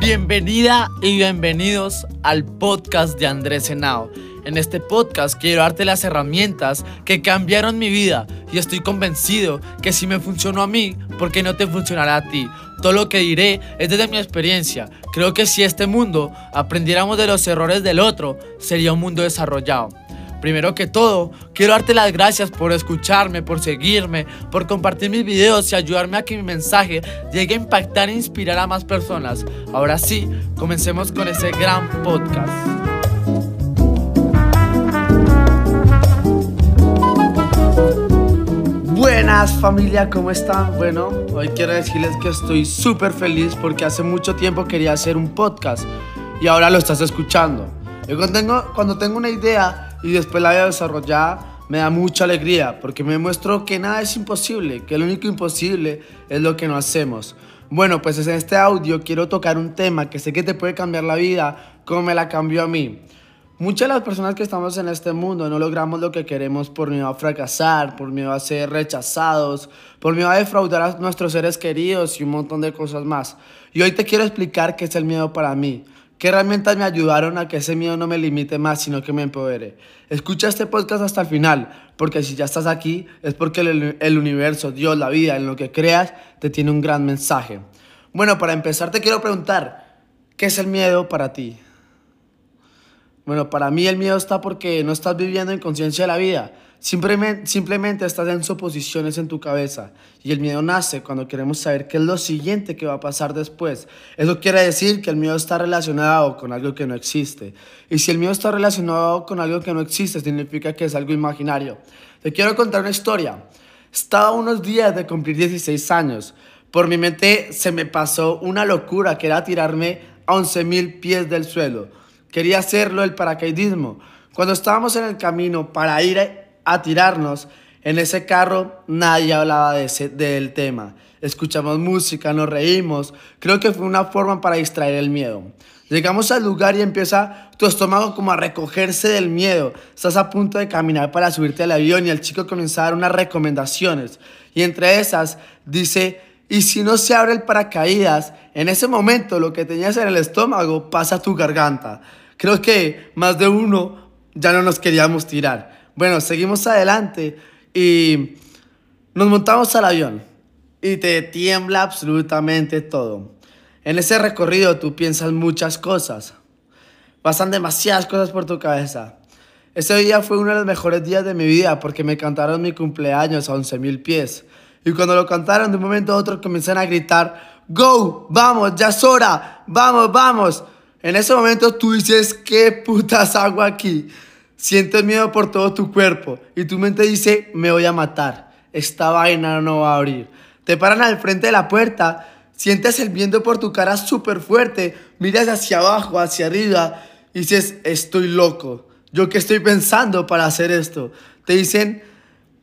Bienvenida y bienvenidos al podcast de Andrés Henao. En este podcast quiero darte las herramientas que cambiaron mi vida y estoy convencido que si me funcionó a mí, ¿por qué no te funcionará a ti? Todo lo que diré es desde mi experiencia. Creo que si este mundo aprendiéramos de los errores del otro, sería un mundo desarrollado. Primero que todo, quiero darte las gracias por escucharme, por seguirme, por compartir mis videos y ayudarme a que mi mensaje llegue a impactar e inspirar a más personas. Ahora sí, comencemos con ese gran podcast. Buenas familia, ¿cómo están? Bueno, hoy quiero decirles que estoy súper feliz porque hace mucho tiempo quería hacer un podcast y ahora lo estás escuchando. Yo cuando tengo, cuando tengo una idea y después la veo desarrollada, me da mucha alegría porque me muestro que nada es imposible, que lo único imposible es lo que no hacemos. Bueno, pues en este audio quiero tocar un tema que sé que te puede cambiar la vida, como me la cambió a mí. Muchas de las personas que estamos en este mundo no logramos lo que queremos por miedo a fracasar, por miedo a ser rechazados, por miedo a defraudar a nuestros seres queridos y un montón de cosas más. Y hoy te quiero explicar qué es el miedo para mí. ¿Qué herramientas me ayudaron a que ese miedo no me limite más, sino que me empodere? Escucha este podcast hasta el final, porque si ya estás aquí es porque el, el, universo, Dios, la vida, en lo que creas, te tiene un gran mensaje. Bueno, para empezar te quiero preguntar, ¿qué es el miedo para ti? Bueno, para mí el miedo está porque no estás viviendo en conciencia de la vida. Simplemente, simplemente estás en suposiciones en tu cabeza y el miedo nace cuando queremos saber qué es lo siguiente que va a pasar después. Eso quiere decir que el miedo está relacionado con algo que no existe. Y si el miedo está relacionado con algo que no existe, significa que es algo imaginario. Te quiero contar una historia. Estaba unos días de cumplir 16 años. Por mi mente se me pasó una locura que era tirarme a 11.000 pies del suelo. Quería hacerlo el paracaidismo. Cuando estábamos en el camino para ir a tirarnos. En ese carro nadie hablaba de ese, del tema. Escuchamos música, nos reímos. Creo que fue una forma para distraer el miedo. Llegamos al lugar y empieza tu estómago como a recogerse del miedo. Estás a punto de caminar para subirte al avión y el chico comienza a dar unas recomendaciones. Y entre esas dice, y si no se abre el paracaídas, en ese momento lo que tenías en el estómago pasa a tu garganta. Creo que más de uno ya no nos queríamos tirar. Bueno, seguimos adelante y nos montamos al avión y te tiembla absolutamente todo. En ese recorrido tú piensas muchas cosas. Pasan demasiadas cosas por tu cabeza. Ese día fue uno de los mejores días de mi vida porque me cantaron mi cumpleaños a 11.000 pies. Y cuando lo cantaron de un momento a otro comenzaron a gritar, Go, vamos, ya es hora, vamos, vamos. En ese momento tú dices, ¿qué putas hago aquí? Sientes miedo por todo tu cuerpo y tu mente dice, me voy a matar. Esta vaina no va a abrir. Te paran al frente de la puerta, sientes el viento por tu cara súper fuerte, miras hacia abajo, hacia arriba y dices, estoy loco. ¿Yo qué estoy pensando para hacer esto? Te dicen,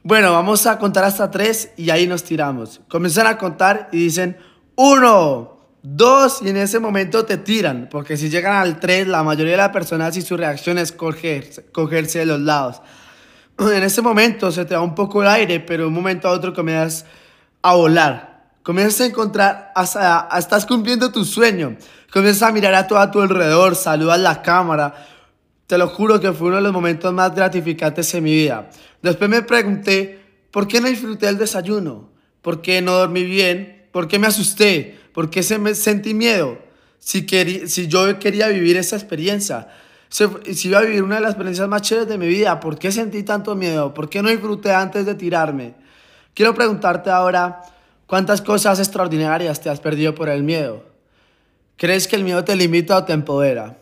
bueno, vamos a contar hasta tres y ahí nos tiramos. Comienzan a contar y dicen, uno. Dos, y en ese momento te tiran, porque si llegan al tres, la mayoría de las personas y su reacción es cogerse, de los lados. En ese momento se te da un poco el aire, pero un momento a otro comienzas a volar. Comienzas a encontrar, hasta, estás cumpliendo tu sueño. Comienzas a mirar a todo a tu alrededor, saludas la cámara. Te lo juro que fue uno de los momentos más gratificantes en mi vida. Después me pregunté, ¿por qué no disfruté el desayuno? ¿Por qué no dormí bien? ¿Por qué me asusté? ¿Por qué se me sentí miedo? Si, si yo quería vivir esa experiencia, si, si iba a vivir una de las experiencias más chéveres de mi vida, ¿por qué sentí tanto miedo? ¿Por qué no disfruté antes de tirarme? Quiero preguntarte ahora, ¿cuántas cosas extraordinarias te has perdido por el miedo? ¿Crees que el miedo te limita o te empodera?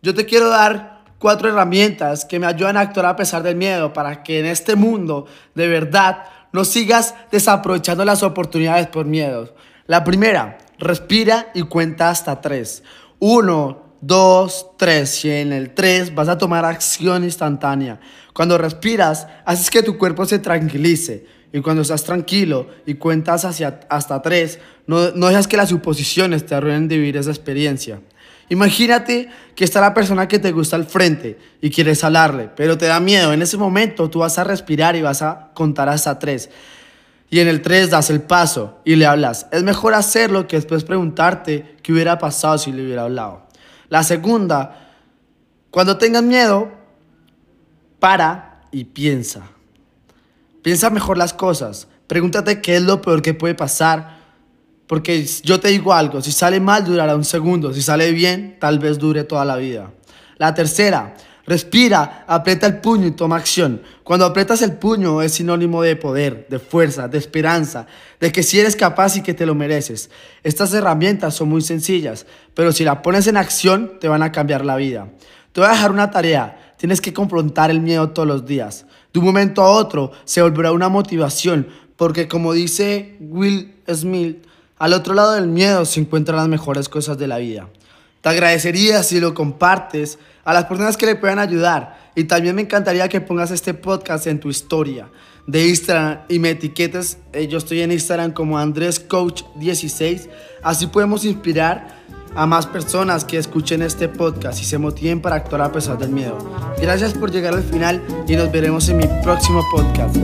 Yo te quiero dar cuatro herramientas que me ayudan a actuar a pesar del miedo para que en este mundo de verdad no sigas desaprovechando las oportunidades por miedo. La primera, respira y cuenta hasta tres. Uno, dos, tres. Y en el tres vas a tomar acción instantánea. Cuando respiras, haces que tu cuerpo se tranquilice. Y cuando estás tranquilo y cuentas hacia, hasta tres, no, no dejas que las suposiciones te arruinen de vivir esa experiencia. Imagínate que está la persona que te gusta al frente y quieres hablarle, pero te da miedo. En ese momento tú vas a respirar y vas a contar hasta tres. Y en el tres das el paso y le hablas. Es mejor hacerlo que después preguntarte qué hubiera pasado si le hubiera hablado. La segunda, cuando tengas miedo, para y piensa. Piensa mejor las cosas. Pregúntate qué es lo peor que puede pasar porque yo te digo algo, si sale mal durará un segundo, si sale bien tal vez dure toda la vida. La tercera, respira, aprieta el puño y toma acción. Cuando aprietas el puño es sinónimo de poder, de fuerza, de esperanza, de que si eres capaz y que te lo mereces. Estas herramientas son muy sencillas, pero si la pones en acción te van a cambiar la vida. Te voy a dejar una tarea, tienes que confrontar el miedo todos los días. De un momento a otro se volverá una motivación, porque como dice Will Smith, al otro lado del miedo se encuentran las mejores cosas de la vida. Te agradecería si lo compartes a las personas que le puedan ayudar. Y también me encantaría que pongas este podcast en tu historia de Instagram y me etiquetes. Eh, yo estoy en Instagram como Andrés Coach 16. Así podemos inspirar a más personas que escuchen este podcast y se motiven para actuar a pesar del miedo. Gracias por llegar al final y nos veremos en mi próximo podcast.